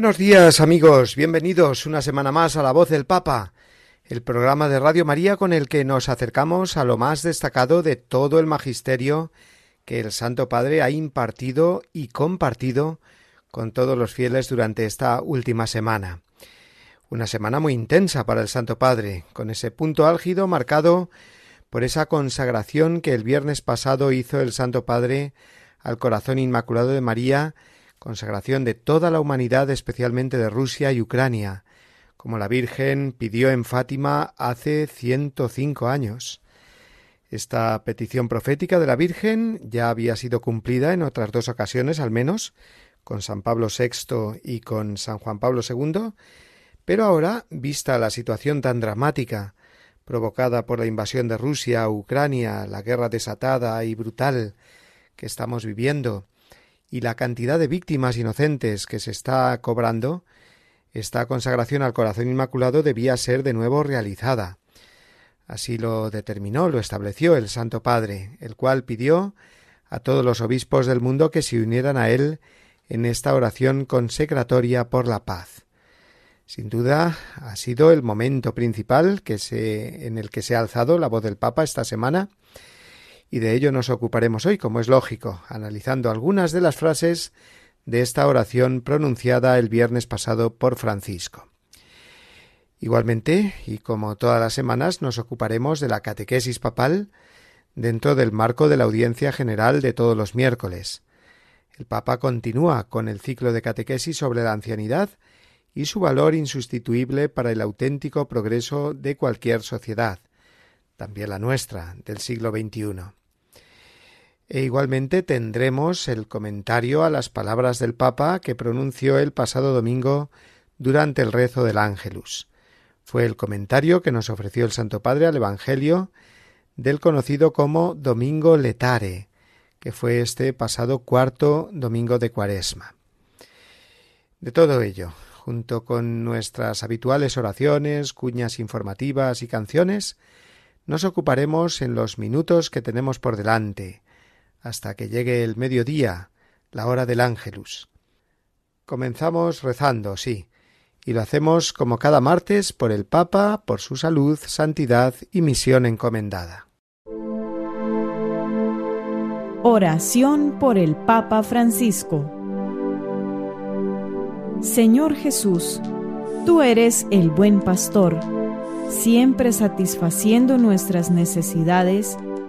Buenos días amigos, bienvenidos una semana más a La Voz del Papa, el programa de Radio María con el que nos acercamos a lo más destacado de todo el magisterio que el Santo Padre ha impartido y compartido con todos los fieles durante esta última semana. Una semana muy intensa para el Santo Padre, con ese punto álgido marcado por esa consagración que el viernes pasado hizo el Santo Padre al corazón inmaculado de María, consagración de toda la humanidad, especialmente de Rusia y Ucrania, como la Virgen pidió en Fátima hace ciento cinco años. Esta petición profética de la Virgen ya había sido cumplida en otras dos ocasiones al menos, con San Pablo VI y con San Juan Pablo II, pero ahora, vista la situación tan dramática provocada por la invasión de Rusia a Ucrania, la guerra desatada y brutal que estamos viviendo, y la cantidad de víctimas inocentes que se está cobrando, esta consagración al corazón inmaculado debía ser de nuevo realizada. Así lo determinó, lo estableció el Santo Padre, el cual pidió a todos los obispos del mundo que se unieran a él en esta oración consecratoria por la paz. Sin duda ha sido el momento principal que se, en el que se ha alzado la voz del Papa esta semana y de ello nos ocuparemos hoy, como es lógico, analizando algunas de las frases de esta oración pronunciada el viernes pasado por Francisco. Igualmente, y como todas las semanas, nos ocuparemos de la catequesis papal dentro del marco de la audiencia general de todos los miércoles. El Papa continúa con el ciclo de catequesis sobre la ancianidad y su valor insustituible para el auténtico progreso de cualquier sociedad, también la nuestra, del siglo XXI. E igualmente tendremos el comentario a las palabras del Papa que pronunció el pasado domingo durante el rezo del Ángelus. Fue el comentario que nos ofreció el Santo Padre al Evangelio del conocido como Domingo Letare, que fue este pasado cuarto domingo de Cuaresma. De todo ello, junto con nuestras habituales oraciones, cuñas informativas y canciones, nos ocuparemos en los minutos que tenemos por delante, hasta que llegue el mediodía, la hora del ángelus. Comenzamos rezando, sí, y lo hacemos como cada martes por el Papa, por su salud, santidad y misión encomendada. Oración por el Papa Francisco Señor Jesús, tú eres el buen pastor, siempre satisfaciendo nuestras necesidades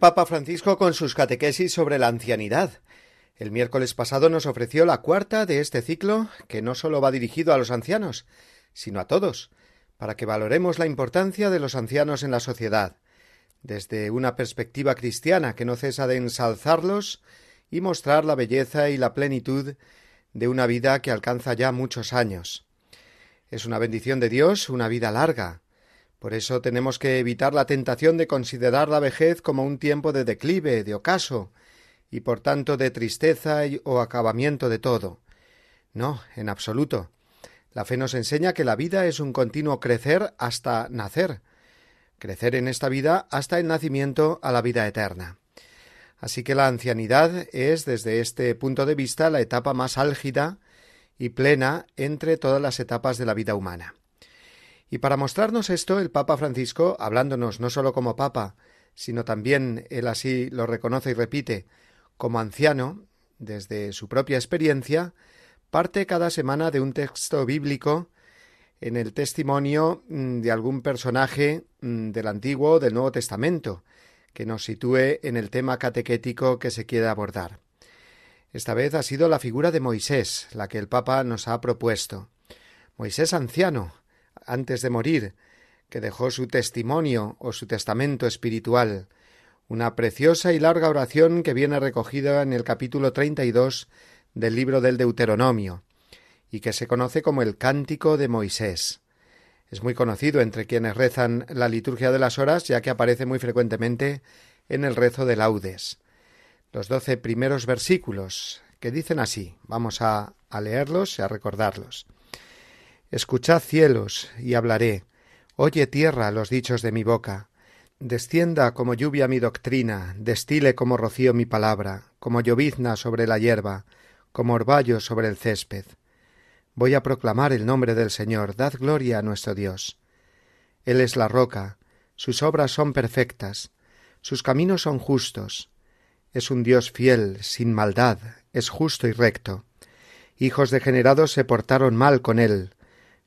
Papa Francisco con sus catequesis sobre la ancianidad. El miércoles pasado nos ofreció la cuarta de este ciclo, que no solo va dirigido a los ancianos, sino a todos, para que valoremos la importancia de los ancianos en la sociedad, desde una perspectiva cristiana que no cesa de ensalzarlos y mostrar la belleza y la plenitud de una vida que alcanza ya muchos años. Es una bendición de Dios una vida larga. Por eso tenemos que evitar la tentación de considerar la vejez como un tiempo de declive, de ocaso, y por tanto de tristeza o acabamiento de todo. No, en absoluto. La fe nos enseña que la vida es un continuo crecer hasta nacer, crecer en esta vida hasta el nacimiento a la vida eterna. Así que la ancianidad es, desde este punto de vista, la etapa más álgida y plena entre todas las etapas de la vida humana. Y para mostrarnos esto, el Papa Francisco, hablándonos no sólo como Papa, sino también, él así lo reconoce y repite, como anciano, desde su propia experiencia, parte cada semana de un texto bíblico en el testimonio mm, de algún personaje mm, del Antiguo o del Nuevo Testamento, que nos sitúe en el tema catequético que se quiere abordar. Esta vez ha sido la figura de Moisés, la que el Papa nos ha propuesto. Moisés anciano, antes de morir, que dejó su testimonio o su testamento espiritual, una preciosa y larga oración que viene recogida en el capítulo 32 del libro del Deuteronomio, y que se conoce como el Cántico de Moisés. Es muy conocido entre quienes rezan la liturgia de las horas, ya que aparece muy frecuentemente en el rezo de laudes. Los doce primeros versículos, que dicen así, vamos a, a leerlos y a recordarlos. Escuchad cielos, y hablaré. Oye tierra los dichos de mi boca. Descienda como lluvia mi doctrina, destile como rocío mi palabra, como llovizna sobre la hierba, como orvallo sobre el césped. Voy a proclamar el nombre del Señor, dad gloria a nuestro Dios. Él es la roca, sus obras son perfectas, sus caminos son justos. Es un Dios fiel, sin maldad, es justo y recto. Hijos degenerados se portaron mal con él,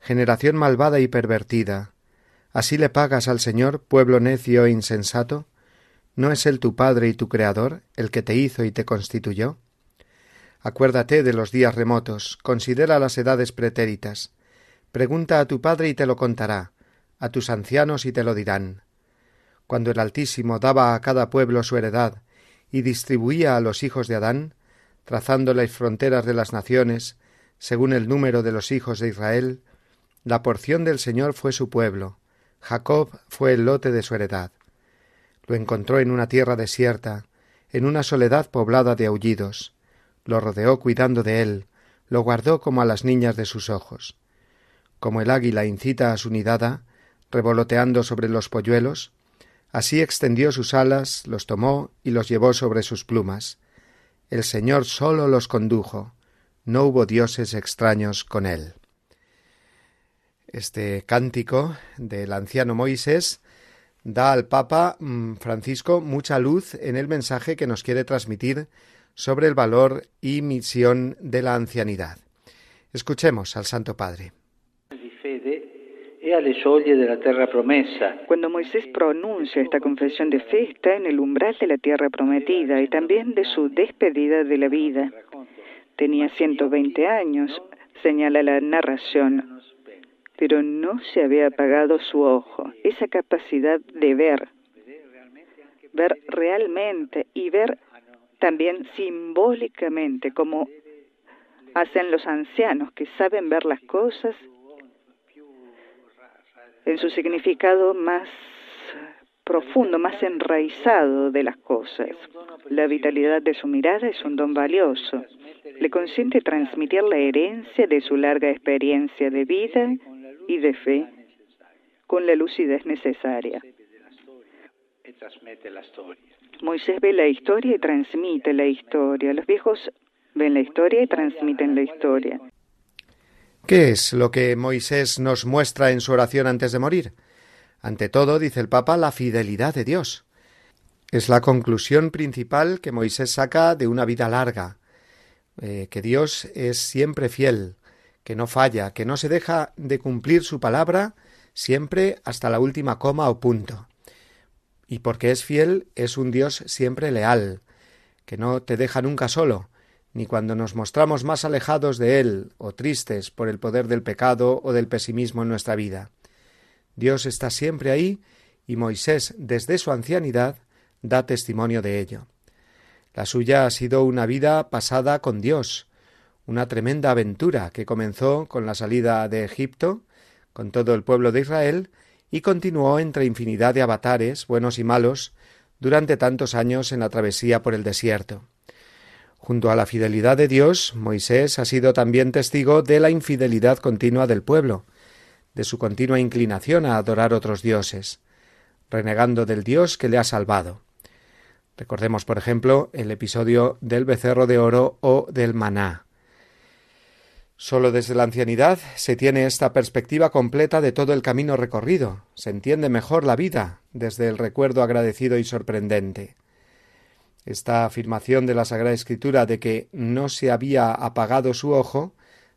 generación malvada y pervertida. ¿Así le pagas al Señor, pueblo necio e insensato? ¿No es Él tu Padre y tu Creador, el que te hizo y te constituyó? Acuérdate de los días remotos, considera las edades pretéritas. Pregunta a tu padre y te lo contará, a tus ancianos y te lo dirán. Cuando el Altísimo daba a cada pueblo su heredad y distribuía a los hijos de Adán, trazando las fronteras de las naciones, según el número de los hijos de Israel, la porción del Señor fue su pueblo, Jacob fue el lote de su heredad. Lo encontró en una tierra desierta, en una soledad poblada de aullidos, lo rodeó cuidando de él, lo guardó como a las niñas de sus ojos. Como el águila incita a su nidada, revoloteando sobre los polluelos, así extendió sus alas, los tomó y los llevó sobre sus plumas. El Señor solo los condujo, no hubo dioses extraños con él. Este cántico del anciano Moisés da al Papa mm, Francisco mucha luz en el mensaje que nos quiere transmitir sobre el valor y misión de la ancianidad. Escuchemos al Santo Padre. Cuando Moisés pronuncia esta confesión de fe está en el umbral de la tierra prometida y también de su despedida de la vida. Tenía 120 años, señala la narración, pero no se había apagado su ojo, esa capacidad de ver, ver realmente y ver también simbólicamente, como hacen los ancianos que saben ver las cosas en su significado más profundo, más enraizado de las cosas. La vitalidad de su mirada es un don valioso. Le consiente transmitir la herencia de su larga experiencia de vida y de fe con la lucidez necesaria. Moisés ve la historia y transmite la historia. Los viejos ven la historia y transmiten la historia. ¿Qué es lo que Moisés nos muestra en su oración antes de morir? Ante todo, dice el Papa, la fidelidad de Dios. Es la conclusión principal que Moisés saca de una vida larga, eh, que Dios es siempre fiel, que no falla, que no se deja de cumplir su palabra siempre hasta la última coma o punto y porque es fiel es un Dios siempre leal, que no te deja nunca solo, ni cuando nos mostramos más alejados de Él o tristes por el poder del pecado o del pesimismo en nuestra vida. Dios está siempre ahí y Moisés, desde su ancianidad, da testimonio de ello. La suya ha sido una vida pasada con Dios, una tremenda aventura que comenzó con la salida de Egipto, con todo el pueblo de Israel y continuó entre infinidad de avatares, buenos y malos, durante tantos años en la travesía por el desierto. Junto a la fidelidad de Dios, Moisés ha sido también testigo de la infidelidad continua del pueblo, de su continua inclinación a adorar otros dioses, renegando del Dios que le ha salvado. Recordemos, por ejemplo, el episodio del becerro de oro o del maná. Solo desde la ancianidad se tiene esta perspectiva completa de todo el camino recorrido, se entiende mejor la vida desde el recuerdo agradecido y sorprendente. Esta afirmación de la Sagrada Escritura de que no se había apagado su ojo,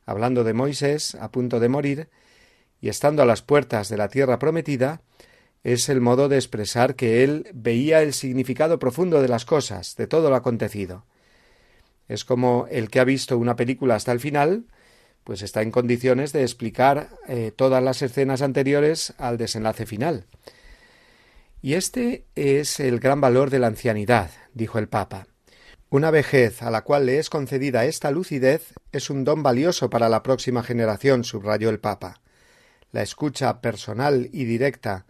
hablando de Moisés a punto de morir, y estando a las puertas de la tierra prometida, es el modo de expresar que él veía el significado profundo de las cosas, de todo lo acontecido. Es como el que ha visto una película hasta el final, pues está en condiciones de explicar eh, todas las escenas anteriores al desenlace final. Y este es el gran valor de la ancianidad, dijo el Papa. Una vejez a la cual le es concedida esta lucidez es un don valioso para la próxima generación, subrayó el Papa. La escucha personal y directa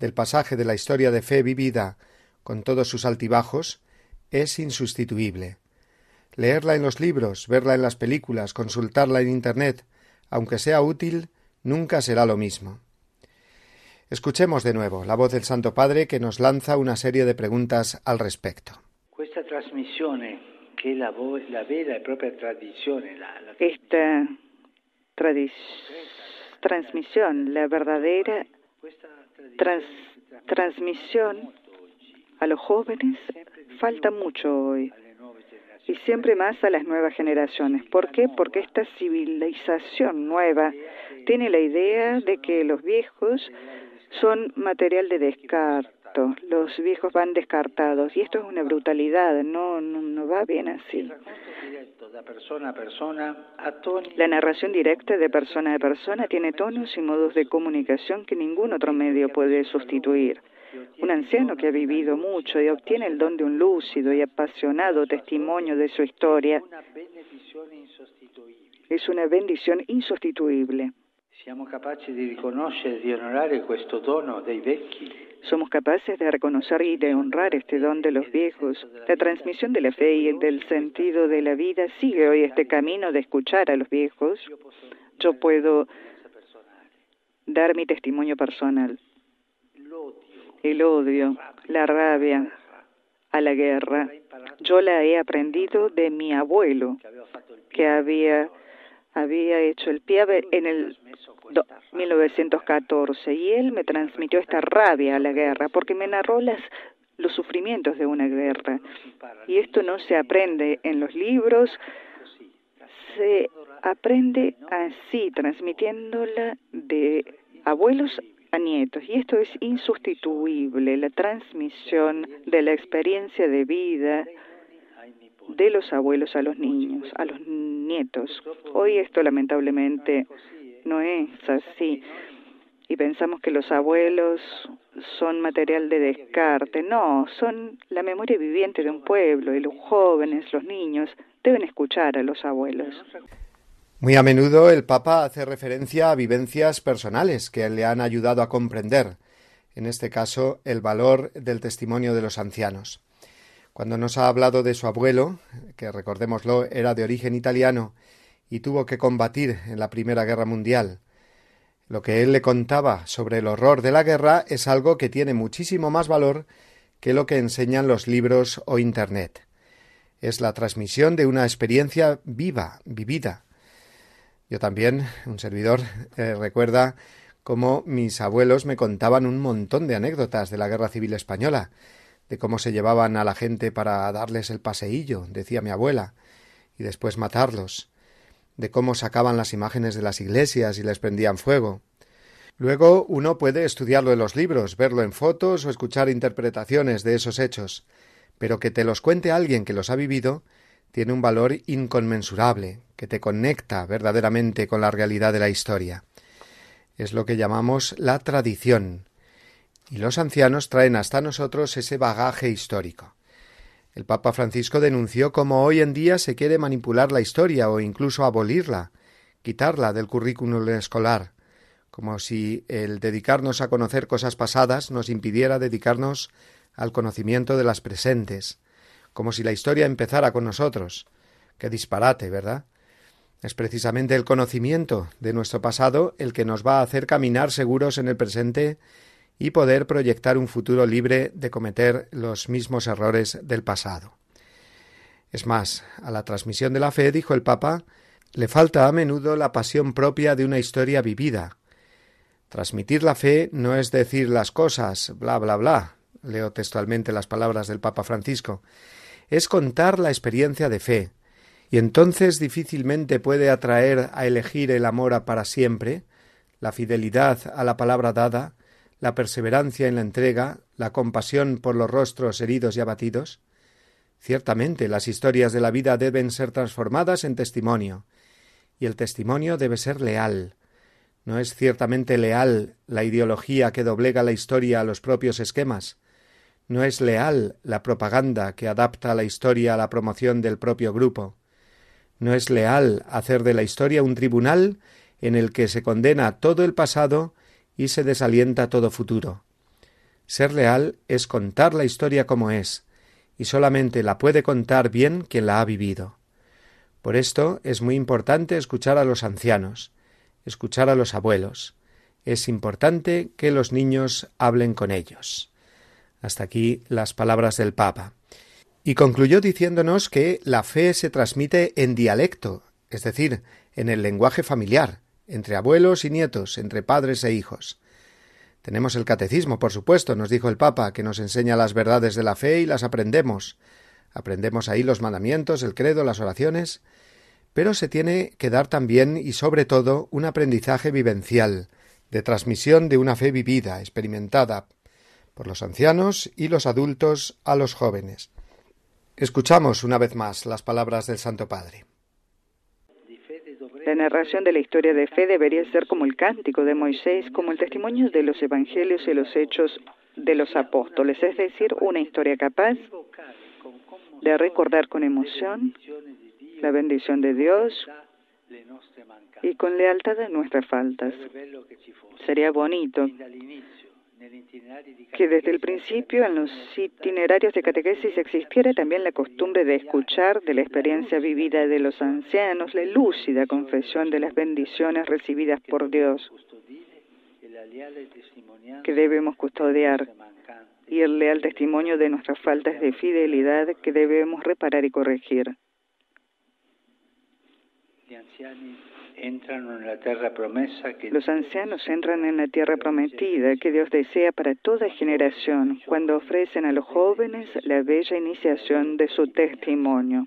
del pasaje de la historia de fe vivida, con todos sus altibajos, es insustituible. Leerla en los libros, verla en las películas, consultarla en Internet, aunque sea útil, nunca será lo mismo. Escuchemos de nuevo la voz del Santo Padre que nos lanza una serie de preguntas al respecto. Esta transmisión, la verdadera transmisión a los jóvenes falta mucho hoy y siempre más a las nuevas generaciones. ¿Por qué? Porque esta civilización nueva tiene la idea de que los viejos son material de descarto, los viejos van descartados y esto es una brutalidad, no, no, no va bien así. La narración directa de persona a persona tiene tonos y modos de comunicación que ningún otro medio puede sustituir. Un anciano que ha vivido mucho y obtiene el don de un lúcido y apasionado testimonio de su historia es una bendición insustituible. Somos capaces de reconocer y de honrar este don de los viejos. La transmisión de la fe y del sentido de la vida sigue hoy este camino de escuchar a los viejos. Yo puedo dar mi testimonio personal. El odio, la rabia a la guerra, yo la he aprendido de mi abuelo, que había había hecho el pie en el 1914 y él me transmitió esta rabia a la guerra porque me narró las, los sufrimientos de una guerra. Y esto no se aprende en los libros, se aprende así, transmitiéndola de abuelos a nietos. Y esto es insustituible, la transmisión de la experiencia de vida de los abuelos a los niños, a los nietos. Hoy esto lamentablemente no es así. Y pensamos que los abuelos son material de descarte. No, son la memoria viviente de un pueblo y los jóvenes, los niños, deben escuchar a los abuelos. Muy a menudo el Papa hace referencia a vivencias personales que le han ayudado a comprender, en este caso, el valor del testimonio de los ancianos. Cuando nos ha hablado de su abuelo, que recordémoslo era de origen italiano y tuvo que combatir en la Primera Guerra Mundial, lo que él le contaba sobre el horror de la guerra es algo que tiene muchísimo más valor que lo que enseñan los libros o Internet. Es la transmisión de una experiencia viva, vivida. Yo también, un servidor, eh, recuerda cómo mis abuelos me contaban un montón de anécdotas de la Guerra Civil Española, de cómo se llevaban a la gente para darles el paseillo, decía mi abuela, y después matarlos, de cómo sacaban las imágenes de las iglesias y les prendían fuego. Luego uno puede estudiarlo en los libros, verlo en fotos o escuchar interpretaciones de esos hechos, pero que te los cuente alguien que los ha vivido tiene un valor inconmensurable, que te conecta verdaderamente con la realidad de la historia. Es lo que llamamos la tradición, y los ancianos traen hasta nosotros ese bagaje histórico. El Papa Francisco denunció cómo hoy en día se quiere manipular la historia o incluso abolirla, quitarla del currículum escolar, como si el dedicarnos a conocer cosas pasadas nos impidiera dedicarnos al conocimiento de las presentes, como si la historia empezara con nosotros. Qué disparate, ¿verdad? Es precisamente el conocimiento de nuestro pasado el que nos va a hacer caminar seguros en el presente y poder proyectar un futuro libre de cometer los mismos errores del pasado. Es más, a la transmisión de la fe, dijo el Papa, le falta a menudo la pasión propia de una historia vivida. Transmitir la fe no es decir las cosas, bla, bla, bla, leo textualmente las palabras del Papa Francisco, es contar la experiencia de fe, y entonces difícilmente puede atraer a elegir el amor para siempre, la fidelidad a la palabra dada, la perseverancia en la entrega, la compasión por los rostros heridos y abatidos. Ciertamente las historias de la vida deben ser transformadas en testimonio, y el testimonio debe ser leal. No es ciertamente leal la ideología que doblega la historia a los propios esquemas, no es leal la propaganda que adapta la historia a la promoción del propio grupo. No es leal hacer de la historia un tribunal en el que se condena todo el pasado y se desalienta todo futuro. Ser leal es contar la historia como es, y solamente la puede contar bien quien la ha vivido. Por esto es muy importante escuchar a los ancianos, escuchar a los abuelos. Es importante que los niños hablen con ellos. Hasta aquí las palabras del Papa. Y concluyó diciéndonos que la fe se transmite en dialecto, es decir, en el lenguaje familiar, entre abuelos y nietos, entre padres e hijos. Tenemos el catecismo, por supuesto, nos dijo el Papa, que nos enseña las verdades de la fe y las aprendemos. Aprendemos ahí los mandamientos, el credo, las oraciones, pero se tiene que dar también y sobre todo un aprendizaje vivencial, de transmisión de una fe vivida, experimentada, por los ancianos y los adultos a los jóvenes. Escuchamos una vez más las palabras del Santo Padre. La narración de la historia de fe debería ser como el cántico de Moisés, como el testimonio de los evangelios y los hechos de los apóstoles, es decir, una historia capaz de recordar con emoción la bendición de Dios y con lealtad de nuestras faltas. Sería bonito que desde el principio en los itinerarios de catequesis existiera también la costumbre de escuchar de la experiencia vivida de los ancianos la lúcida confesión de las bendiciones recibidas por Dios que debemos custodiar y el leal testimonio de nuestras faltas de fidelidad que debemos reparar y corregir los ancianos entran en la tierra prometida que Dios desea para toda generación. Cuando ofrecen a los jóvenes la bella iniciación de su testimonio.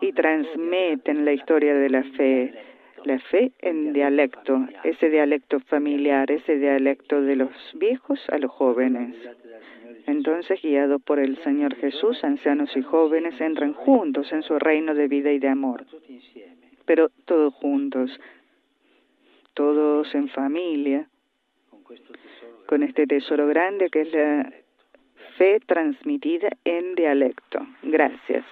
Y transmiten la historia de la fe, la fe en dialecto, ese dialecto familiar, ese dialecto de los viejos a los jóvenes. Entonces, guiados por el Señor Jesús, ancianos y jóvenes entran juntos en su reino de vida y de amor pero todos juntos, todos en familia, con este tesoro grande que es la fe transmitida en dialecto. Gracias.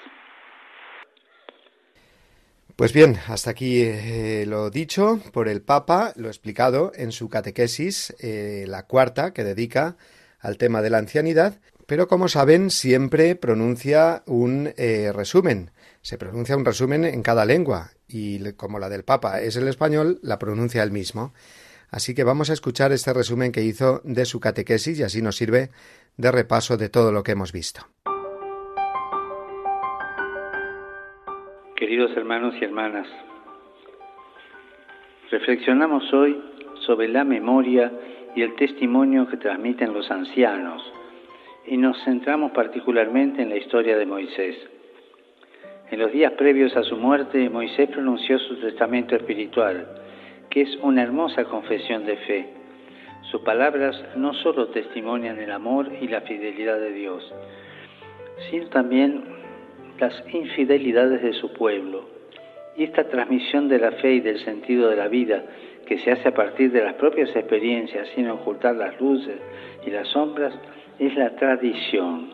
Pues bien, hasta aquí eh, lo dicho por el Papa, lo explicado en su catequesis, eh, la cuarta, que dedica al tema de la ancianidad, pero como saben, siempre pronuncia un eh, resumen. Se pronuncia un resumen en cada lengua y como la del Papa es el español, la pronuncia él mismo. Así que vamos a escuchar este resumen que hizo de su catequesis y así nos sirve de repaso de todo lo que hemos visto. Queridos hermanos y hermanas, reflexionamos hoy sobre la memoria y el testimonio que transmiten los ancianos y nos centramos particularmente en la historia de Moisés. En los días previos a su muerte, Moisés pronunció su testamento espiritual, que es una hermosa confesión de fe. Sus palabras no solo testimonian el amor y la fidelidad de Dios, sino también las infidelidades de su pueblo. Y esta transmisión de la fe y del sentido de la vida, que se hace a partir de las propias experiencias sin ocultar las luces y las sombras, es la tradición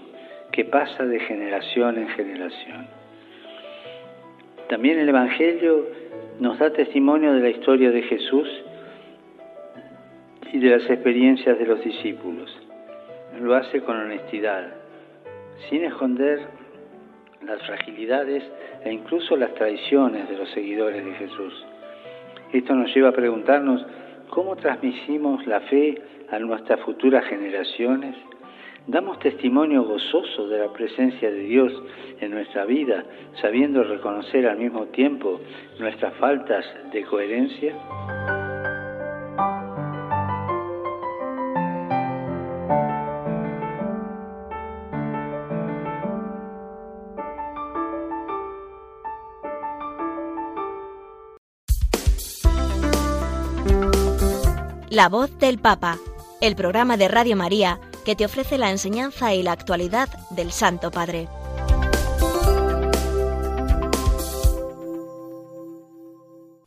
que pasa de generación en generación. También el Evangelio nos da testimonio de la historia de Jesús y de las experiencias de los discípulos. Lo hace con honestidad, sin esconder las fragilidades e incluso las traiciones de los seguidores de Jesús. Esto nos lleva a preguntarnos cómo transmitimos la fe a nuestras futuras generaciones. Damos testimonio gozoso de la presencia de Dios en nuestra vida, sabiendo reconocer al mismo tiempo nuestras faltas de coherencia. La voz del Papa, el programa de Radio María que te ofrece la enseñanza y la actualidad del Santo Padre.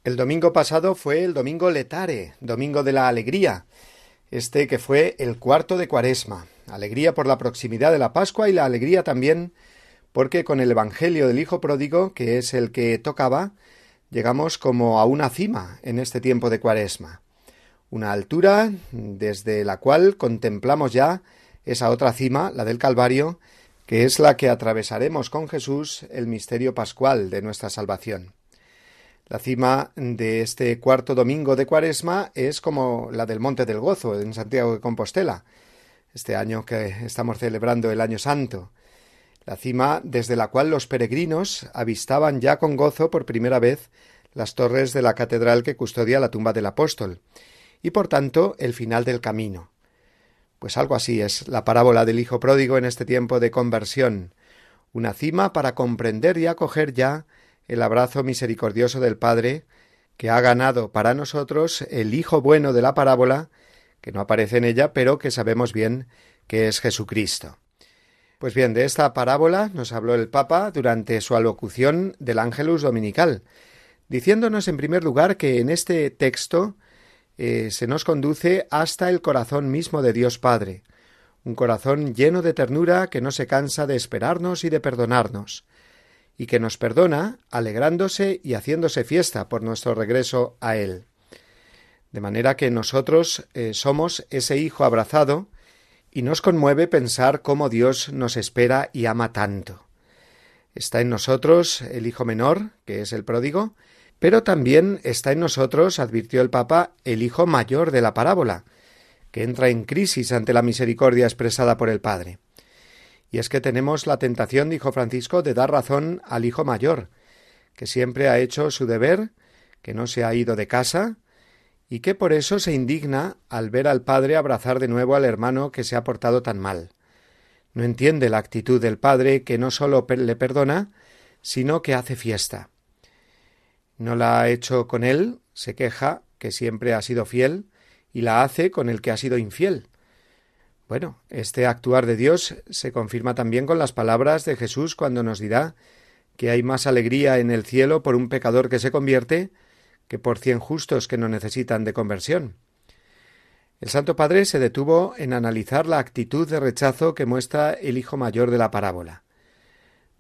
El domingo pasado fue el domingo letare, domingo de la alegría, este que fue el cuarto de cuaresma, alegría por la proximidad de la Pascua y la alegría también porque con el Evangelio del Hijo Pródigo, que es el que tocaba, llegamos como a una cima en este tiempo de cuaresma una altura desde la cual contemplamos ya esa otra cima, la del Calvario, que es la que atravesaremos con Jesús el misterio pascual de nuestra salvación. La cima de este cuarto domingo de Cuaresma es como la del Monte del Gozo en Santiago de Compostela, este año que estamos celebrando el Año Santo, la cima desde la cual los peregrinos avistaban ya con gozo por primera vez las torres de la catedral que custodia la tumba del apóstol, y por tanto el final del camino. Pues algo así es la parábola del Hijo pródigo en este tiempo de conversión, una cima para comprender y acoger ya el abrazo misericordioso del Padre, que ha ganado para nosotros el Hijo bueno de la parábola, que no aparece en ella, pero que sabemos bien que es Jesucristo. Pues bien, de esta parábola nos habló el Papa durante su alocución del Ángelus Dominical, diciéndonos en primer lugar que en este texto eh, se nos conduce hasta el corazón mismo de Dios Padre, un corazón lleno de ternura que no se cansa de esperarnos y de perdonarnos, y que nos perdona alegrándose y haciéndose fiesta por nuestro regreso a Él. De manera que nosotros eh, somos ese Hijo abrazado, y nos conmueve pensar cómo Dios nos espera y ama tanto. Está en nosotros el Hijo menor, que es el pródigo, pero también está en nosotros, advirtió el Papa, el hijo mayor de la parábola, que entra en crisis ante la misericordia expresada por el Padre. Y es que tenemos la tentación, dijo Francisco, de dar razón al hijo mayor, que siempre ha hecho su deber, que no se ha ido de casa, y que por eso se indigna al ver al padre abrazar de nuevo al hermano que se ha portado tan mal. No entiende la actitud del padre que no sólo le perdona, sino que hace fiesta. No la ha hecho con él, se queja, que siempre ha sido fiel, y la hace con el que ha sido infiel. Bueno, este actuar de Dios se confirma también con las palabras de Jesús cuando nos dirá que hay más alegría en el cielo por un pecador que se convierte que por cien justos que no necesitan de conversión. El Santo Padre se detuvo en analizar la actitud de rechazo que muestra el hijo mayor de la parábola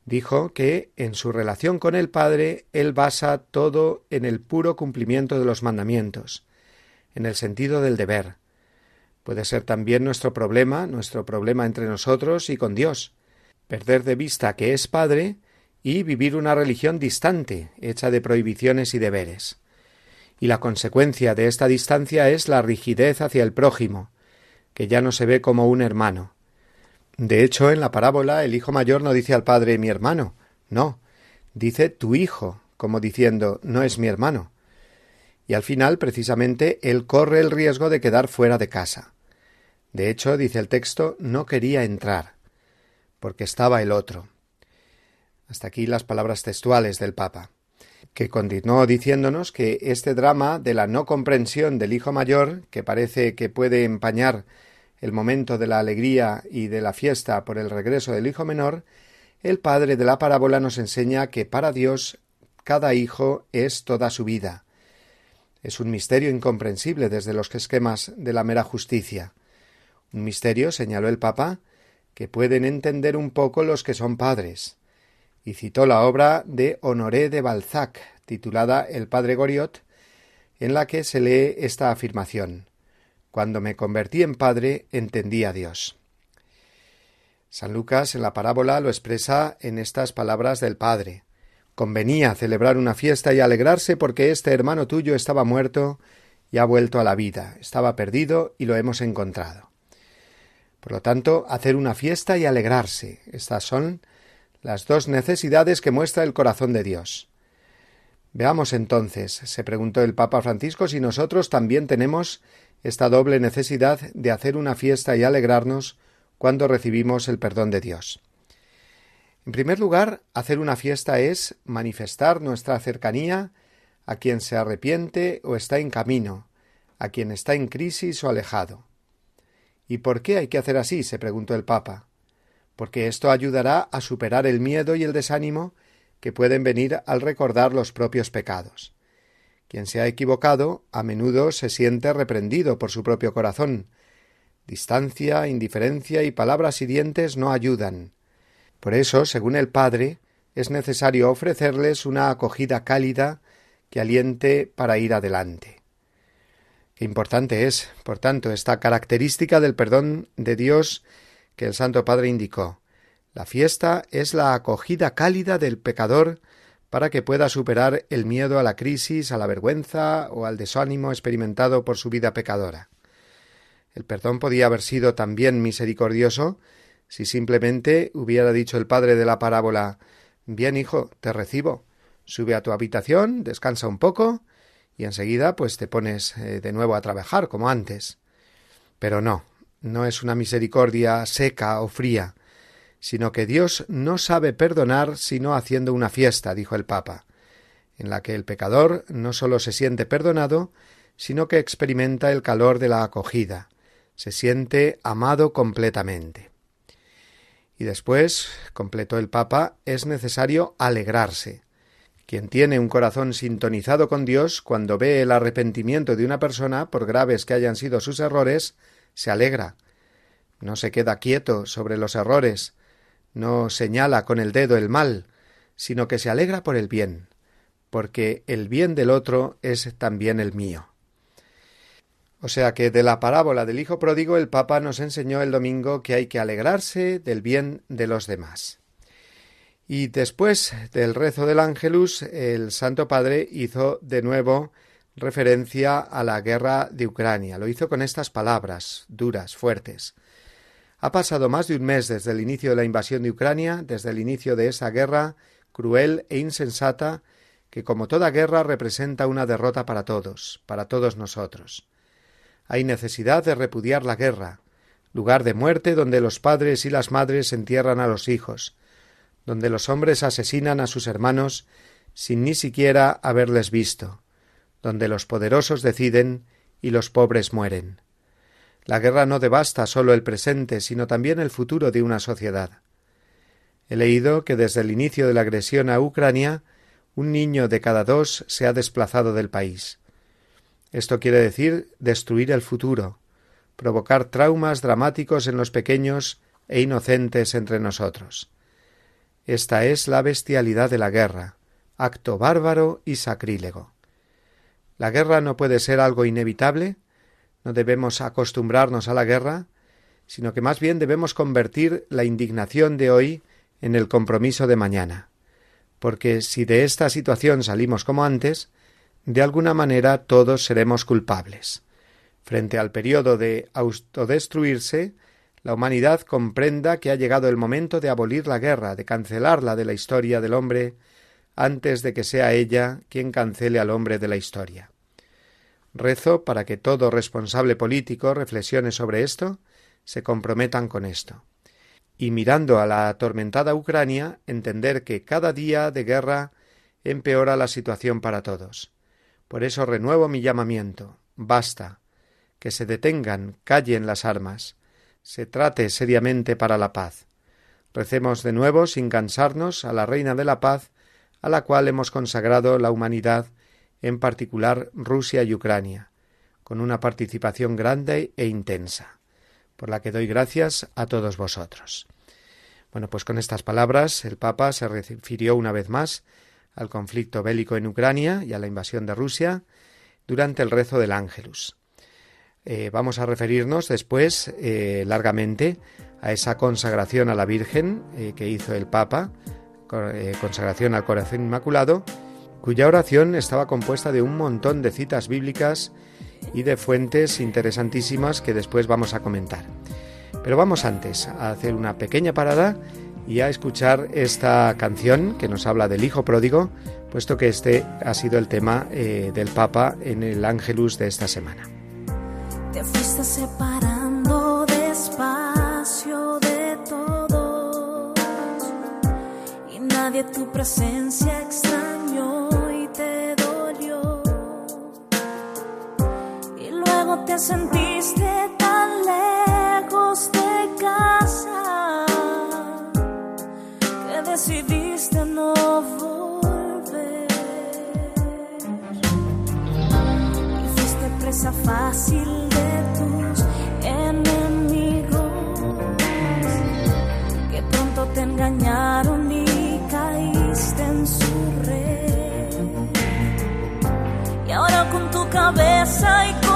dijo que en su relación con el Padre él basa todo en el puro cumplimiento de los mandamientos, en el sentido del deber. Puede ser también nuestro problema, nuestro problema entre nosotros y con Dios, perder de vista que es Padre y vivir una religión distante, hecha de prohibiciones y deberes. Y la consecuencia de esta distancia es la rigidez hacia el prójimo, que ya no se ve como un hermano, de hecho, en la parábola el hijo mayor no dice al padre mi hermano, no, dice tu hijo, como diciendo no es mi hermano. Y al final, precisamente, él corre el riesgo de quedar fuera de casa. De hecho, dice el texto, no quería entrar, porque estaba el otro. Hasta aquí las palabras textuales del Papa, que continuó diciéndonos que este drama de la no comprensión del hijo mayor, que parece que puede empañar el momento de la alegría y de la fiesta por el regreso del hijo menor, el padre de la parábola nos enseña que para Dios cada hijo es toda su vida. Es un misterio incomprensible desde los esquemas de la mera justicia. Un misterio, señaló el Papa, que pueden entender un poco los que son padres. Y citó la obra de Honoré de Balzac, titulada El padre Goriot, en la que se lee esta afirmación Cuando me convertí en padre, entendí a Dios. San Lucas en la parábola lo expresa en estas palabras del Padre. Convenía celebrar una fiesta y alegrarse porque este hermano tuyo estaba muerto y ha vuelto a la vida, estaba perdido y lo hemos encontrado. Por lo tanto, hacer una fiesta y alegrarse. Estas son las dos necesidades que muestra el corazón de Dios. Veamos entonces, se preguntó el Papa Francisco, si nosotros también tenemos esta doble necesidad de hacer una fiesta y alegrarnos cuando recibimos el perdón de Dios. En primer lugar, hacer una fiesta es manifestar nuestra cercanía a quien se arrepiente o está en camino, a quien está en crisis o alejado. ¿Y por qué hay que hacer así? se preguntó el Papa. Porque esto ayudará a superar el miedo y el desánimo que pueden venir al recordar los propios pecados. Quien se ha equivocado a menudo se siente reprendido por su propio corazón. Distancia, indiferencia y palabras hirientes no ayudan. Por eso, según el Padre, es necesario ofrecerles una acogida cálida que aliente para ir adelante. Qué importante es, por tanto, esta característica del perdón de Dios que el Santo Padre indicó. La fiesta es la acogida cálida del pecador para que pueda superar el miedo a la crisis, a la vergüenza o al desánimo experimentado por su vida pecadora. El perdón podía haber sido también misericordioso si simplemente hubiera dicho el padre de la parábola Bien, hijo, te recibo, sube a tu habitación, descansa un poco y enseguida pues te pones eh, de nuevo a trabajar como antes. Pero no, no es una misericordia seca o fría, sino que Dios no sabe perdonar sino haciendo una fiesta, dijo el Papa, en la que el pecador no sólo se siente perdonado, sino que experimenta el calor de la acogida, se siente amado completamente. Y después, completó el Papa, es necesario alegrarse. Quien tiene un corazón sintonizado con Dios, cuando ve el arrepentimiento de una persona, por graves que hayan sido sus errores, se alegra. No se queda quieto sobre los errores, no señala con el dedo el mal, sino que se alegra por el bien, porque el bien del otro es también el mío. O sea que de la parábola del Hijo pródigo el Papa nos enseñó el domingo que hay que alegrarse del bien de los demás. Y después del rezo del Ángelus, el Santo Padre hizo de nuevo referencia a la guerra de Ucrania. Lo hizo con estas palabras, duras, fuertes. Ha pasado más de un mes desde el inicio de la invasión de Ucrania, desde el inicio de esa guerra cruel e insensata, que como toda guerra representa una derrota para todos, para todos nosotros. Hay necesidad de repudiar la guerra, lugar de muerte donde los padres y las madres entierran a los hijos, donde los hombres asesinan a sus hermanos sin ni siquiera haberles visto, donde los poderosos deciden y los pobres mueren. La guerra no devasta sólo el presente, sino también el futuro de una sociedad. He leído que desde el inicio de la agresión a Ucrania, un niño de cada dos se ha desplazado del país. Esto quiere decir destruir el futuro, provocar traumas dramáticos en los pequeños e inocentes entre nosotros. Esta es la bestialidad de la guerra, acto bárbaro y sacrílego. La guerra no puede ser algo inevitable, no debemos acostumbrarnos a la guerra, sino que más bien debemos convertir la indignación de hoy en el compromiso de mañana, porque si de esta situación salimos como antes, de alguna manera todos seremos culpables. Frente al periodo de autodestruirse, la humanidad comprenda que ha llegado el momento de abolir la guerra, de cancelarla de la historia del hombre, antes de que sea ella quien cancele al hombre de la historia. Rezo para que todo responsable político reflexione sobre esto, se comprometan con esto. Y mirando a la atormentada Ucrania, entender que cada día de guerra empeora la situación para todos. Por eso renuevo mi llamamiento. Basta. Que se detengan, callen las armas se trate seriamente para la paz. Recemos de nuevo, sin cansarnos, a la Reina de la Paz, a la cual hemos consagrado la humanidad, en particular Rusia y Ucrania, con una participación grande e intensa, por la que doy gracias a todos vosotros. Bueno, pues con estas palabras el Papa se refirió una vez más al conflicto bélico en Ucrania y a la invasión de Rusia durante el rezo del Ángelus. Eh, vamos a referirnos después eh, largamente a esa consagración a la Virgen eh, que hizo el Papa, consagración al Corazón Inmaculado, cuya oración estaba compuesta de un montón de citas bíblicas y de fuentes interesantísimas que después vamos a comentar. Pero vamos antes a hacer una pequeña parada y a escuchar esta canción que nos habla del Hijo Pródigo, puesto que este ha sido el tema del Papa en el Ángelus de esta semana. Te fuiste separando despacio de todos y nadie tu presencia extrañó luego te sentiste tan lejos de casa que decidiste no volver. Y fuiste presa fácil engañaron y caíste en su red. Y ahora con tu cabeza y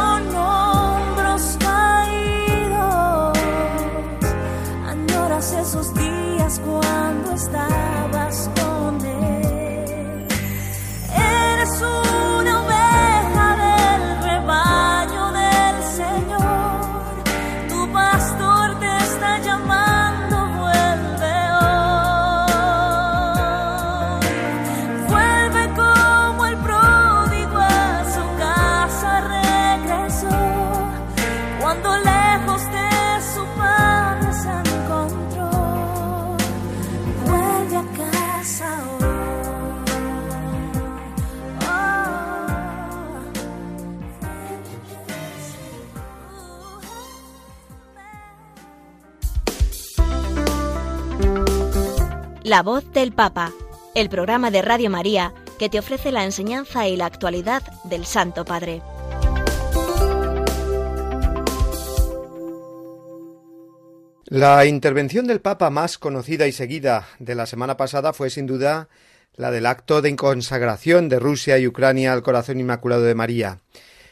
La voz del Papa, el programa de Radio María que te ofrece la enseñanza y la actualidad del Santo Padre. La intervención del Papa más conocida y seguida de la semana pasada fue sin duda la del acto de consagración de Rusia y Ucrania al corazón inmaculado de María.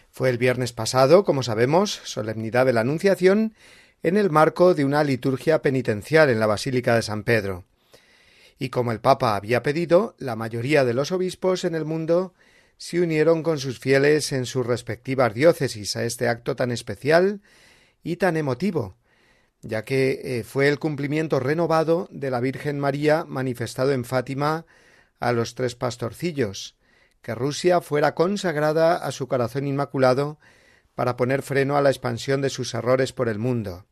Fue el viernes pasado, como sabemos, solemnidad de la Anunciación, en el marco de una liturgia penitencial en la Basílica de San Pedro y como el Papa había pedido, la mayoría de los obispos en el mundo se unieron con sus fieles en sus respectivas diócesis a este acto tan especial y tan emotivo, ya que eh, fue el cumplimiento renovado de la Virgen María manifestado en Fátima a los tres pastorcillos, que Rusia fuera consagrada a su corazón inmaculado para poner freno a la expansión de sus errores por el mundo.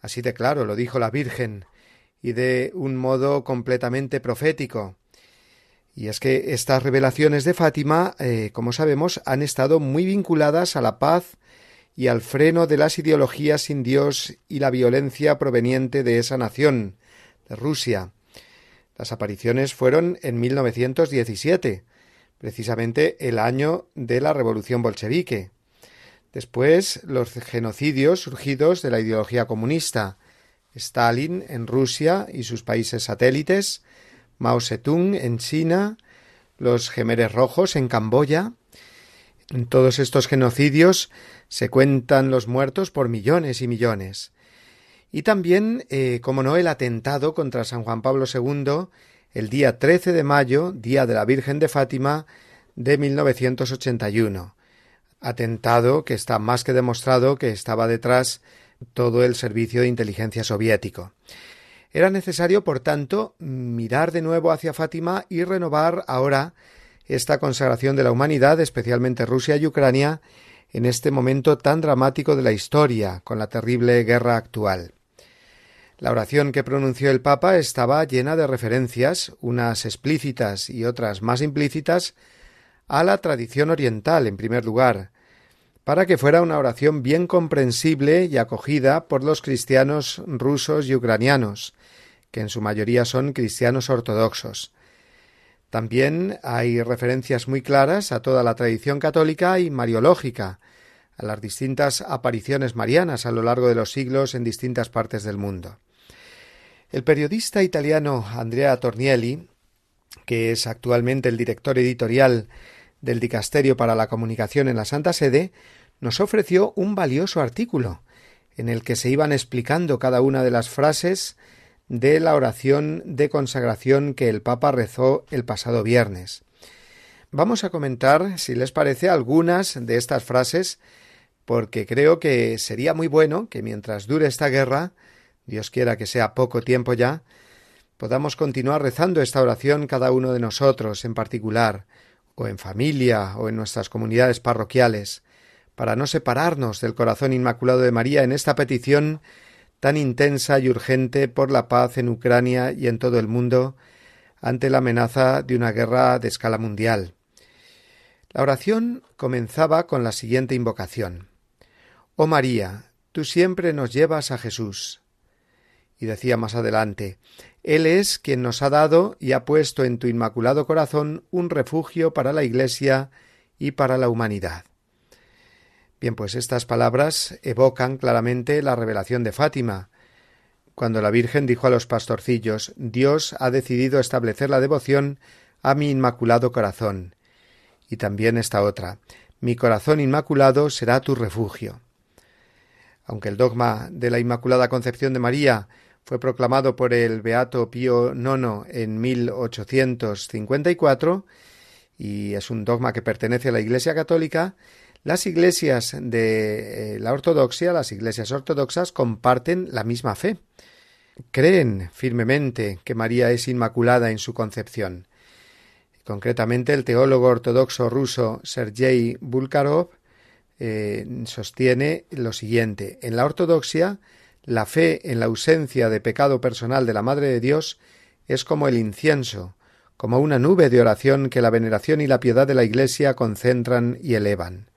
Así de claro lo dijo la Virgen, y de un modo completamente profético. Y es que estas revelaciones de Fátima, eh, como sabemos, han estado muy vinculadas a la paz y al freno de las ideologías sin Dios y la violencia proveniente de esa nación, de Rusia. Las apariciones fueron en 1917, precisamente el año de la Revolución bolchevique. Después, los genocidios surgidos de la ideología comunista, Stalin en Rusia y sus países satélites, Mao Zedong en China, los Gemeres Rojos en Camboya. En todos estos genocidios se cuentan los muertos por millones y millones. Y también, eh, como no, el atentado contra San Juan Pablo II el día 13 de mayo, día de la Virgen de Fátima, de 1981. Atentado que está más que demostrado que estaba detrás todo el servicio de inteligencia soviético. Era necesario, por tanto, mirar de nuevo hacia Fátima y renovar ahora esta consagración de la humanidad, especialmente Rusia y Ucrania, en este momento tan dramático de la historia, con la terrible guerra actual. La oración que pronunció el Papa estaba llena de referencias, unas explícitas y otras más implícitas, a la tradición oriental, en primer lugar, para que fuera una oración bien comprensible y acogida por los cristianos rusos y ucranianos, que en su mayoría son cristianos ortodoxos. También hay referencias muy claras a toda la tradición católica y mariológica, a las distintas apariciones marianas a lo largo de los siglos en distintas partes del mundo. El periodista italiano Andrea Tornielli, que es actualmente el director editorial del Dicasterio para la Comunicación en la Santa Sede, nos ofreció un valioso artículo en el que se iban explicando cada una de las frases de la oración de consagración que el Papa rezó el pasado viernes. Vamos a comentar, si les parece, algunas de estas frases, porque creo que sería muy bueno que mientras dure esta guerra, Dios quiera que sea poco tiempo ya, podamos continuar rezando esta oración cada uno de nosotros en particular, o en familia, o en nuestras comunidades parroquiales, para no separarnos del corazón inmaculado de María en esta petición tan intensa y urgente por la paz en Ucrania y en todo el mundo ante la amenaza de una guerra de escala mundial. La oración comenzaba con la siguiente invocación. Oh María, tú siempre nos llevas a Jesús. Decía más adelante, Él es quien nos ha dado y ha puesto en tu inmaculado corazón un refugio para la Iglesia y para la humanidad. Bien, pues estas palabras evocan claramente la revelación de Fátima, cuando la Virgen dijo a los pastorcillos Dios ha decidido establecer la devoción a mi inmaculado corazón. Y también esta otra Mi corazón inmaculado será tu refugio. Aunque el dogma de la Inmaculada Concepción de María fue proclamado por el Beato Pío IX en 1854 y es un dogma que pertenece a la Iglesia Católica, las iglesias de eh, la ortodoxia, las iglesias ortodoxas, comparten la misma fe. Creen firmemente que María es inmaculada en su concepción. Concretamente, el teólogo ortodoxo ruso Sergei Bulkarov eh, sostiene lo siguiente: en la ortodoxia, la fe en la ausencia de pecado personal de la Madre de Dios es como el incienso, como una nube de oración que la veneración y la piedad de la Iglesia concentran y elevan.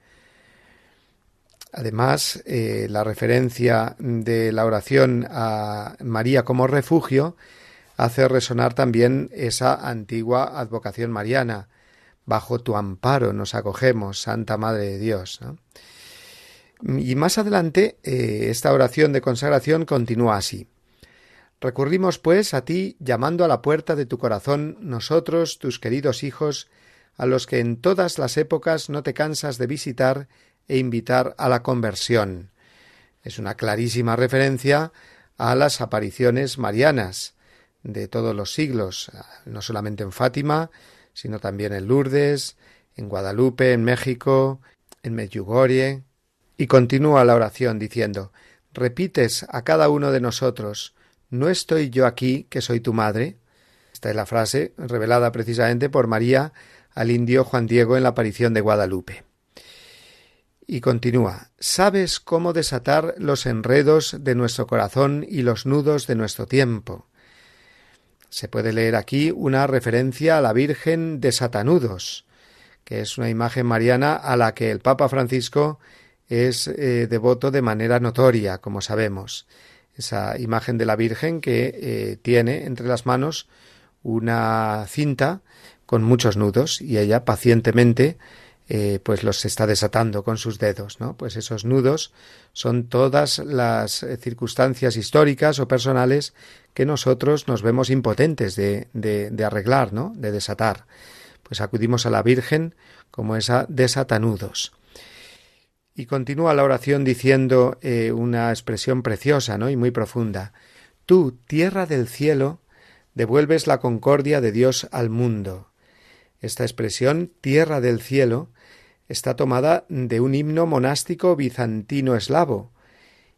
Además, eh, la referencia de la oración a María como refugio hace resonar también esa antigua advocación mariana. Bajo tu amparo nos acogemos, Santa Madre de Dios. Y más adelante, eh, esta oración de consagración continúa así. Recurrimos, pues, a ti, llamando a la puerta de tu corazón, nosotros, tus queridos hijos, a los que en todas las épocas no te cansas de visitar e invitar a la conversión. Es una clarísima referencia a las apariciones marianas de todos los siglos, no solamente en Fátima, sino también en Lourdes, en Guadalupe, en México, en Medjugorje. Y continúa la oración diciendo Repites a cada uno de nosotros ¿No estoy yo aquí, que soy tu madre? Esta es la frase revelada precisamente por María al indio Juan Diego en la aparición de Guadalupe. Y continúa ¿Sabes cómo desatar los enredos de nuestro corazón y los nudos de nuestro tiempo? Se puede leer aquí una referencia a la Virgen de Satanudos, que es una imagen mariana a la que el Papa Francisco es eh, devoto de manera notoria, como sabemos. Esa imagen de la Virgen que eh, tiene entre las manos una cinta con muchos nudos y ella pacientemente eh, pues los está desatando con sus dedos, ¿no? Pues esos nudos son todas las circunstancias históricas o personales que nosotros nos vemos impotentes de, de, arreglar, ¿no? De desatar. Pues acudimos a la Virgen como esa desatanudos. Y continúa la oración diciendo eh, una expresión preciosa, ¿no? Y muy profunda. Tú, tierra del cielo, devuelves la concordia de Dios al mundo. Esta expresión, tierra del cielo, está tomada de un himno monástico bizantino eslavo,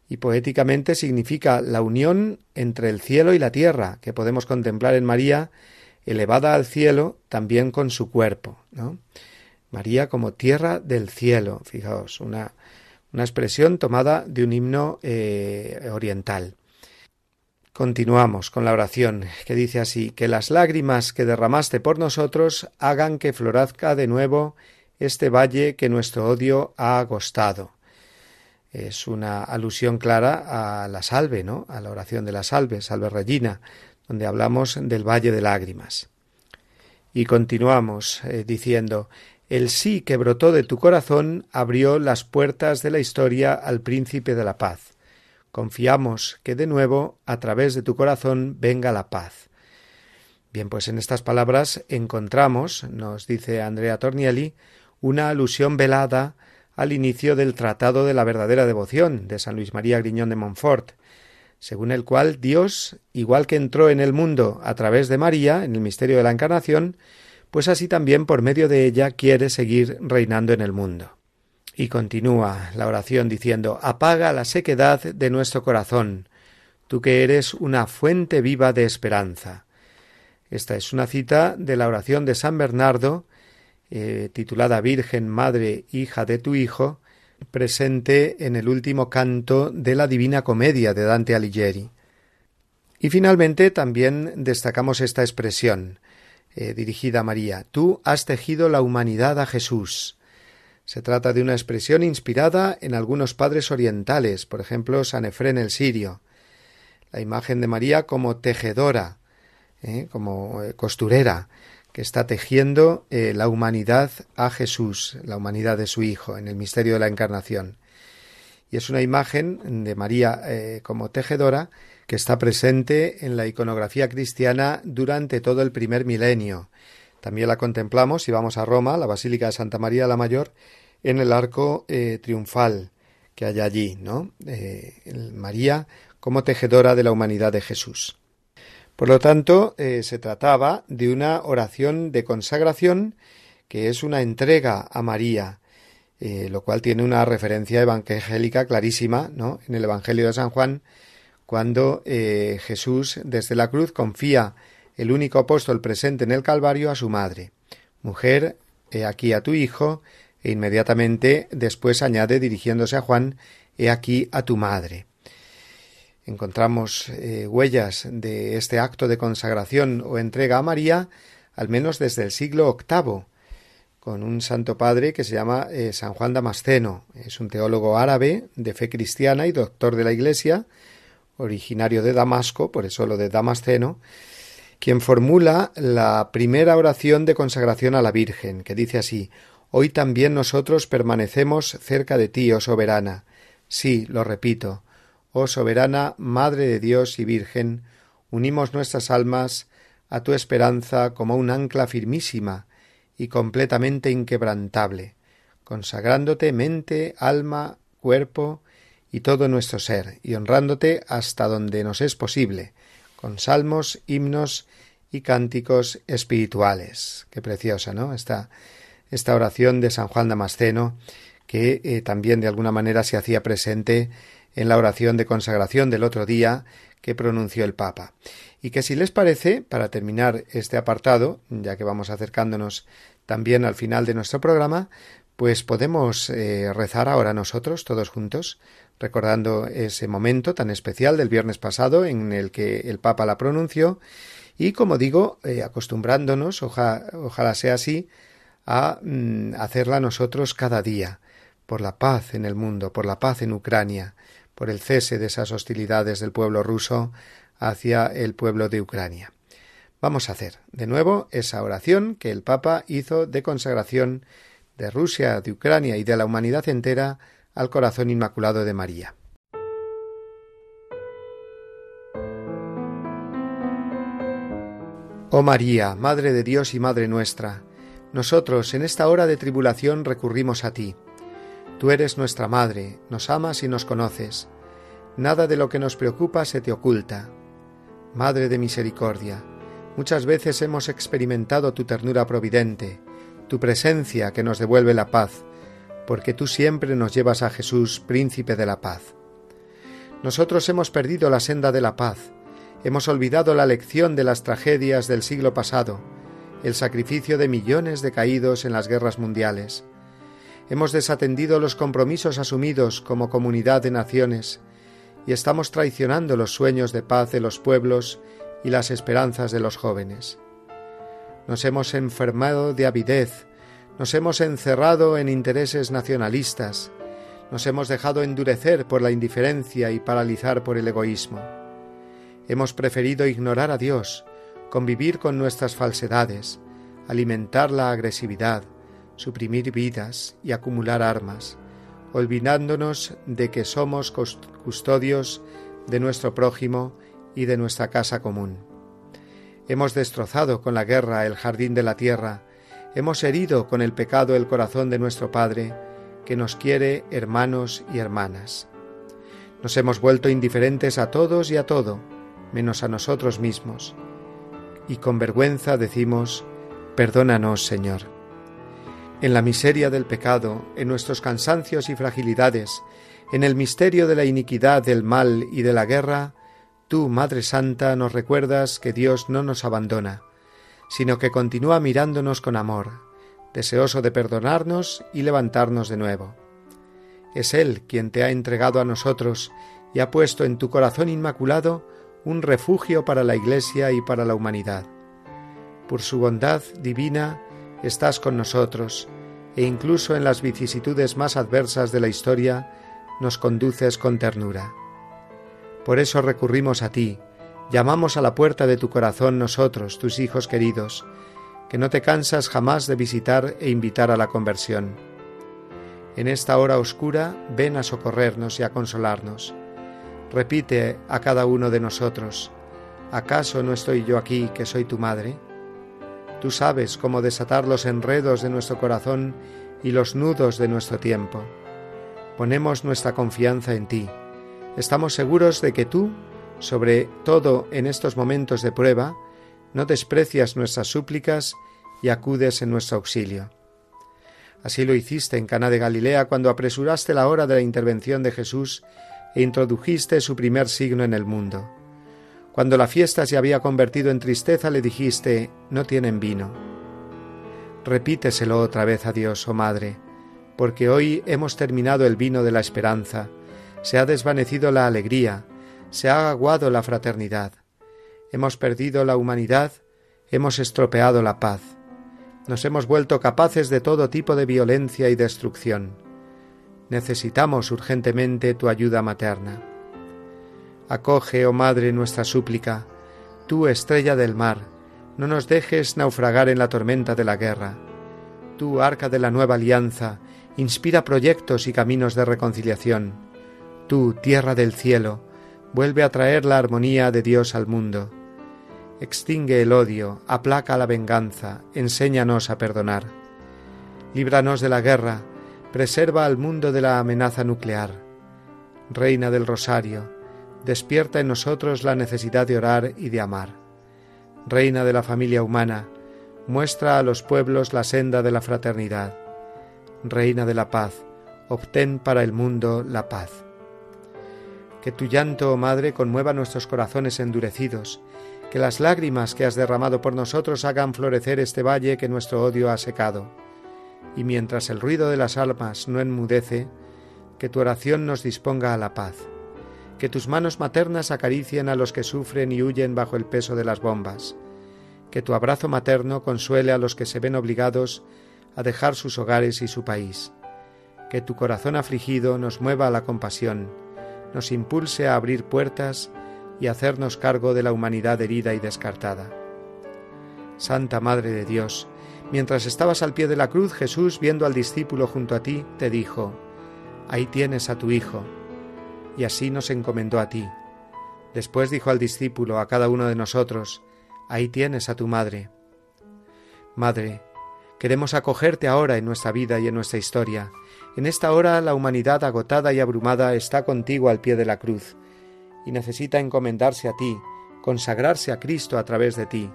y poéticamente significa la unión entre el cielo y la tierra, que podemos contemplar en María, elevada al cielo también con su cuerpo. ¿no? María como tierra del cielo, fijaos, una, una expresión tomada de un himno eh, oriental. Continuamos con la oración, que dice así, que las lágrimas que derramaste por nosotros hagan que florazca de nuevo este valle que nuestro odio ha agostado. Es una alusión clara a la salve, ¿no? A la oración de la salve, salve Regina, donde hablamos del valle de lágrimas. Y continuamos eh, diciendo, el sí que brotó de tu corazón abrió las puertas de la historia al príncipe de la paz. Confiamos que de nuevo, a través de tu corazón, venga la paz. Bien, pues en estas palabras encontramos, nos dice Andrea Tornielli, una alusión velada al inicio del Tratado de la verdadera devoción de San Luis María Griñón de Montfort, según el cual Dios, igual que entró en el mundo a través de María, en el misterio de la Encarnación, pues así también por medio de ella quiere seguir reinando en el mundo. Y continúa la oración diciendo Apaga la sequedad de nuestro corazón, tú que eres una fuente viva de esperanza. Esta es una cita de la oración de San Bernardo, eh, titulada Virgen, Madre, Hija de tu Hijo, presente en el último canto de la Divina Comedia de Dante Alighieri. Y finalmente también destacamos esta expresión eh, dirigida a María. Tú has tejido la humanidad a Jesús. Se trata de una expresión inspirada en algunos padres orientales, por ejemplo, San Efrén el Sirio. La imagen de María como tejedora, eh, como costurera, que está tejiendo eh, la humanidad a Jesús, la humanidad de su Hijo, en el misterio de la Encarnación. Y es una imagen de María eh, como tejedora que está presente en la iconografía cristiana durante todo el primer milenio. También la contemplamos si vamos a Roma, la Basílica de Santa María la Mayor, en el arco eh, triunfal que hay allí, ¿no? María como tejedora de la humanidad de Jesús. Por lo tanto, eh, se trataba de una oración de consagración que es una entrega a María, eh, lo cual tiene una referencia evangélica clarísima ¿no? en el Evangelio de San Juan, cuando eh, Jesús desde la cruz confía el único apóstol presente en el Calvario a su madre. Mujer, he aquí a tu hijo, e inmediatamente después añade dirigiéndose a Juan, he aquí a tu madre encontramos eh, huellas de este acto de consagración o entrega a María, al menos desde el siglo VIII, con un santo padre que se llama eh, San Juan Damasceno. Es un teólogo árabe de fe cristiana y doctor de la Iglesia, originario de Damasco, por eso lo de Damasceno, quien formula la primera oración de consagración a la Virgen, que dice así Hoy también nosotros permanecemos cerca de ti, oh soberana. Sí, lo repito, Oh soberana Madre de Dios y Virgen, unimos nuestras almas a tu esperanza como un ancla firmísima y completamente inquebrantable, consagrándote mente, alma, cuerpo y todo nuestro ser, y honrándote hasta donde nos es posible, con salmos, himnos y cánticos espirituales. Qué preciosa, ¿no? Esta, esta oración de San Juan Damasceno, que eh, también de alguna manera se hacía presente en la oración de consagración del otro día que pronunció el Papa. Y que si les parece, para terminar este apartado, ya que vamos acercándonos también al final de nuestro programa, pues podemos eh, rezar ahora nosotros, todos juntos, recordando ese momento tan especial del viernes pasado en el que el Papa la pronunció y, como digo, eh, acostumbrándonos, ojalá sea así, a mm, hacerla nosotros cada día, por la paz en el mundo, por la paz en Ucrania, por el cese de esas hostilidades del pueblo ruso hacia el pueblo de Ucrania. Vamos a hacer de nuevo esa oración que el Papa hizo de consagración de Rusia, de Ucrania y de la humanidad entera al corazón inmaculado de María. Oh María, Madre de Dios y Madre nuestra, nosotros en esta hora de tribulación recurrimos a ti Tú eres nuestra Madre, nos amas y nos conoces. Nada de lo que nos preocupa se te oculta. Madre de misericordia, muchas veces hemos experimentado tu ternura providente, tu presencia que nos devuelve la paz, porque tú siempre nos llevas a Jesús, príncipe de la paz. Nosotros hemos perdido la senda de la paz, hemos olvidado la lección de las tragedias del siglo pasado, el sacrificio de millones de caídos en las guerras mundiales, Hemos desatendido los compromisos asumidos como comunidad de naciones y estamos traicionando los sueños de paz de los pueblos y las esperanzas de los jóvenes. Nos hemos enfermado de avidez, nos hemos encerrado en intereses nacionalistas, nos hemos dejado endurecer por la indiferencia y paralizar por el egoísmo. Hemos preferido ignorar a Dios, convivir con nuestras falsedades, alimentar la agresividad, suprimir vidas y acumular armas, olvidándonos de que somos custodios de nuestro prójimo y de nuestra casa común. Hemos destrozado con la guerra el jardín de la tierra, hemos herido con el pecado el corazón de nuestro Padre, que nos quiere hermanos y hermanas. Nos hemos vuelto indiferentes a todos y a todo, menos a nosotros mismos. Y con vergüenza decimos, perdónanos, Señor. En la miseria del pecado, en nuestros cansancios y fragilidades, en el misterio de la iniquidad, del mal y de la guerra, tú, Madre Santa, nos recuerdas que Dios no nos abandona, sino que continúa mirándonos con amor, deseoso de perdonarnos y levantarnos de nuevo. Es Él quien te ha entregado a nosotros y ha puesto en tu corazón inmaculado un refugio para la Iglesia y para la humanidad. Por su bondad divina estás con nosotros, e incluso en las vicisitudes más adversas de la historia nos conduces con ternura. Por eso recurrimos a ti, llamamos a la puerta de tu corazón nosotros, tus hijos queridos, que no te cansas jamás de visitar e invitar a la conversión. En esta hora oscura ven a socorrernos y a consolarnos. Repite a cada uno de nosotros, ¿acaso no estoy yo aquí que soy tu madre? Tú sabes cómo desatar los enredos de nuestro corazón y los nudos de nuestro tiempo. Ponemos nuestra confianza en ti estamos seguros de que tú, sobre todo en estos momentos de prueba, no desprecias nuestras súplicas y acudes en nuestro auxilio. Así lo hiciste en Cana de Galilea cuando apresuraste la hora de la intervención de Jesús e introdujiste su primer signo en el mundo. Cuando la fiesta se había convertido en tristeza le dijiste no tienen vino. Repíteselo otra vez a Dios, oh Madre, porque hoy hemos terminado el vino de la esperanza, se ha desvanecido la alegría, se ha aguado la fraternidad, hemos perdido la humanidad, hemos estropeado la paz, nos hemos vuelto capaces de todo tipo de violencia y destrucción. Necesitamos urgentemente tu ayuda materna. Acoge, oh Madre, nuestra súplica, tú estrella del mar, no nos dejes naufragar en la tormenta de la guerra. Tú, arca de la nueva alianza, inspira proyectos y caminos de reconciliación Tú, tierra del cielo, vuelve a traer la armonía de Dios al mundo. Extingue el odio, aplaca la venganza, enséñanos a perdonar. Líbranos de la guerra, preserva al mundo de la amenaza nuclear. Reina del Rosario, despierta en nosotros la necesidad de orar y de amar. Reina de la familia humana, muestra a los pueblos la senda de la fraternidad. Reina de la paz, obtén para el mundo la paz. Que tu llanto, oh Madre, conmueva nuestros corazones endurecidos, que las lágrimas que has derramado por nosotros hagan florecer este valle que nuestro odio ha secado. Y mientras el ruido de las almas no enmudece, que tu oración nos disponga a la paz. Que tus manos maternas acaricien a los que sufren y huyen bajo el peso de las bombas. Que tu abrazo materno consuele a los que se ven obligados a dejar sus hogares y su país. Que tu corazón afligido nos mueva a la compasión nos impulse a abrir puertas y hacernos cargo de la humanidad herida y descartada. Santa Madre de Dios, mientras estabas al pie de la cruz, Jesús, viendo al discípulo junto a ti, te dijo, Ahí tienes a tu Hijo, y así nos encomendó a ti. Después dijo al discípulo, a cada uno de nosotros, Ahí tienes a tu Madre. Madre, queremos acogerte ahora en nuestra vida y en nuestra historia, en esta hora la humanidad agotada y abrumada está contigo al pie de la cruz y necesita encomendarse a ti, consagrarse a Cristo a través de ti.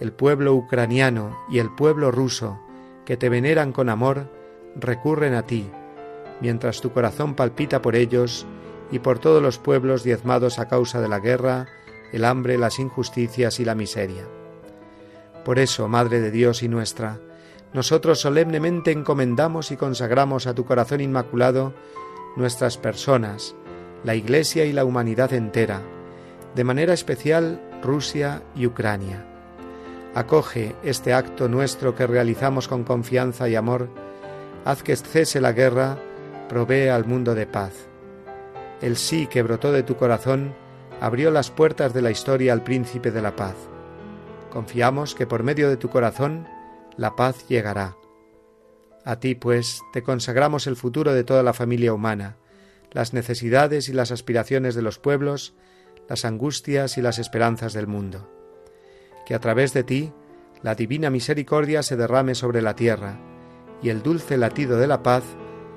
El pueblo ucraniano y el pueblo ruso, que te veneran con amor, recurren a ti, mientras tu corazón palpita por ellos y por todos los pueblos diezmados a causa de la guerra, el hambre, las injusticias y la miseria. Por eso, Madre de Dios y nuestra, nosotros solemnemente encomendamos y consagramos a tu corazón inmaculado nuestras personas, la Iglesia y la humanidad entera, de manera especial Rusia y Ucrania. Acoge este acto nuestro que realizamos con confianza y amor, haz que cese la guerra, provee al mundo de paz. El sí que brotó de tu corazón abrió las puertas de la historia al príncipe de la paz. Confiamos que por medio de tu corazón la paz llegará. A ti, pues, te consagramos el futuro de toda la familia humana, las necesidades y las aspiraciones de los pueblos, las angustias y las esperanzas del mundo. Que a través de ti la divina misericordia se derrame sobre la tierra, y el dulce latido de la paz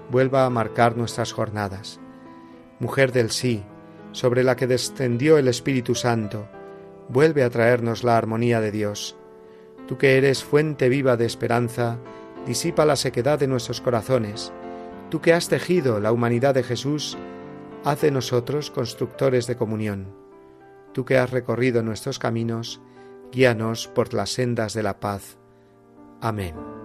vuelva a marcar nuestras jornadas. Mujer del sí, sobre la que descendió el Espíritu Santo, vuelve a traernos la armonía de Dios. Tú que eres fuente viva de esperanza, disipa la sequedad de nuestros corazones. Tú que has tejido la humanidad de Jesús, haz de nosotros constructores de comunión. Tú que has recorrido nuestros caminos, guíanos por las sendas de la paz. Amén.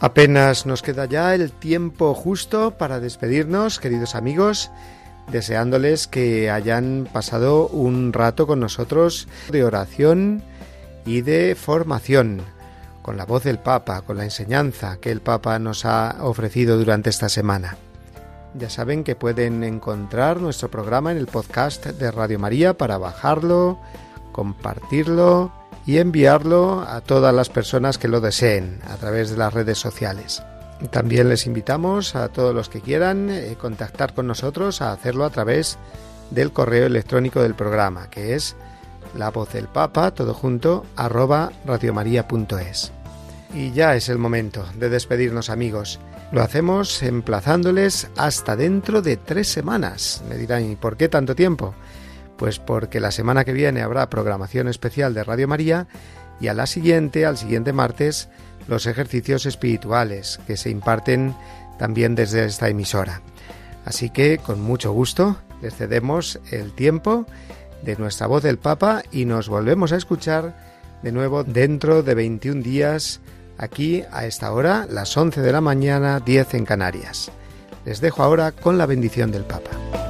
Apenas nos queda ya el tiempo justo para despedirnos, queridos amigos, deseándoles que hayan pasado un rato con nosotros de oración y de formación, con la voz del Papa, con la enseñanza que el Papa nos ha ofrecido durante esta semana. Ya saben que pueden encontrar nuestro programa en el podcast de Radio María para bajarlo, compartirlo y enviarlo a todas las personas que lo deseen a través de las redes sociales. También les invitamos a todos los que quieran eh, contactar con nosotros a hacerlo a través del correo electrónico del programa, que es la voz del papa, todo junto, arroba radiomaria.es. Y ya es el momento de despedirnos amigos. Lo hacemos emplazándoles hasta dentro de tres semanas. Me dirán, ¿y por qué tanto tiempo? Pues porque la semana que viene habrá programación especial de Radio María y a la siguiente, al siguiente martes, los ejercicios espirituales que se imparten también desde esta emisora. Así que con mucho gusto les cedemos el tiempo de nuestra voz del Papa y nos volvemos a escuchar de nuevo dentro de 21 días aquí a esta hora, las 11 de la mañana, 10 en Canarias. Les dejo ahora con la bendición del Papa.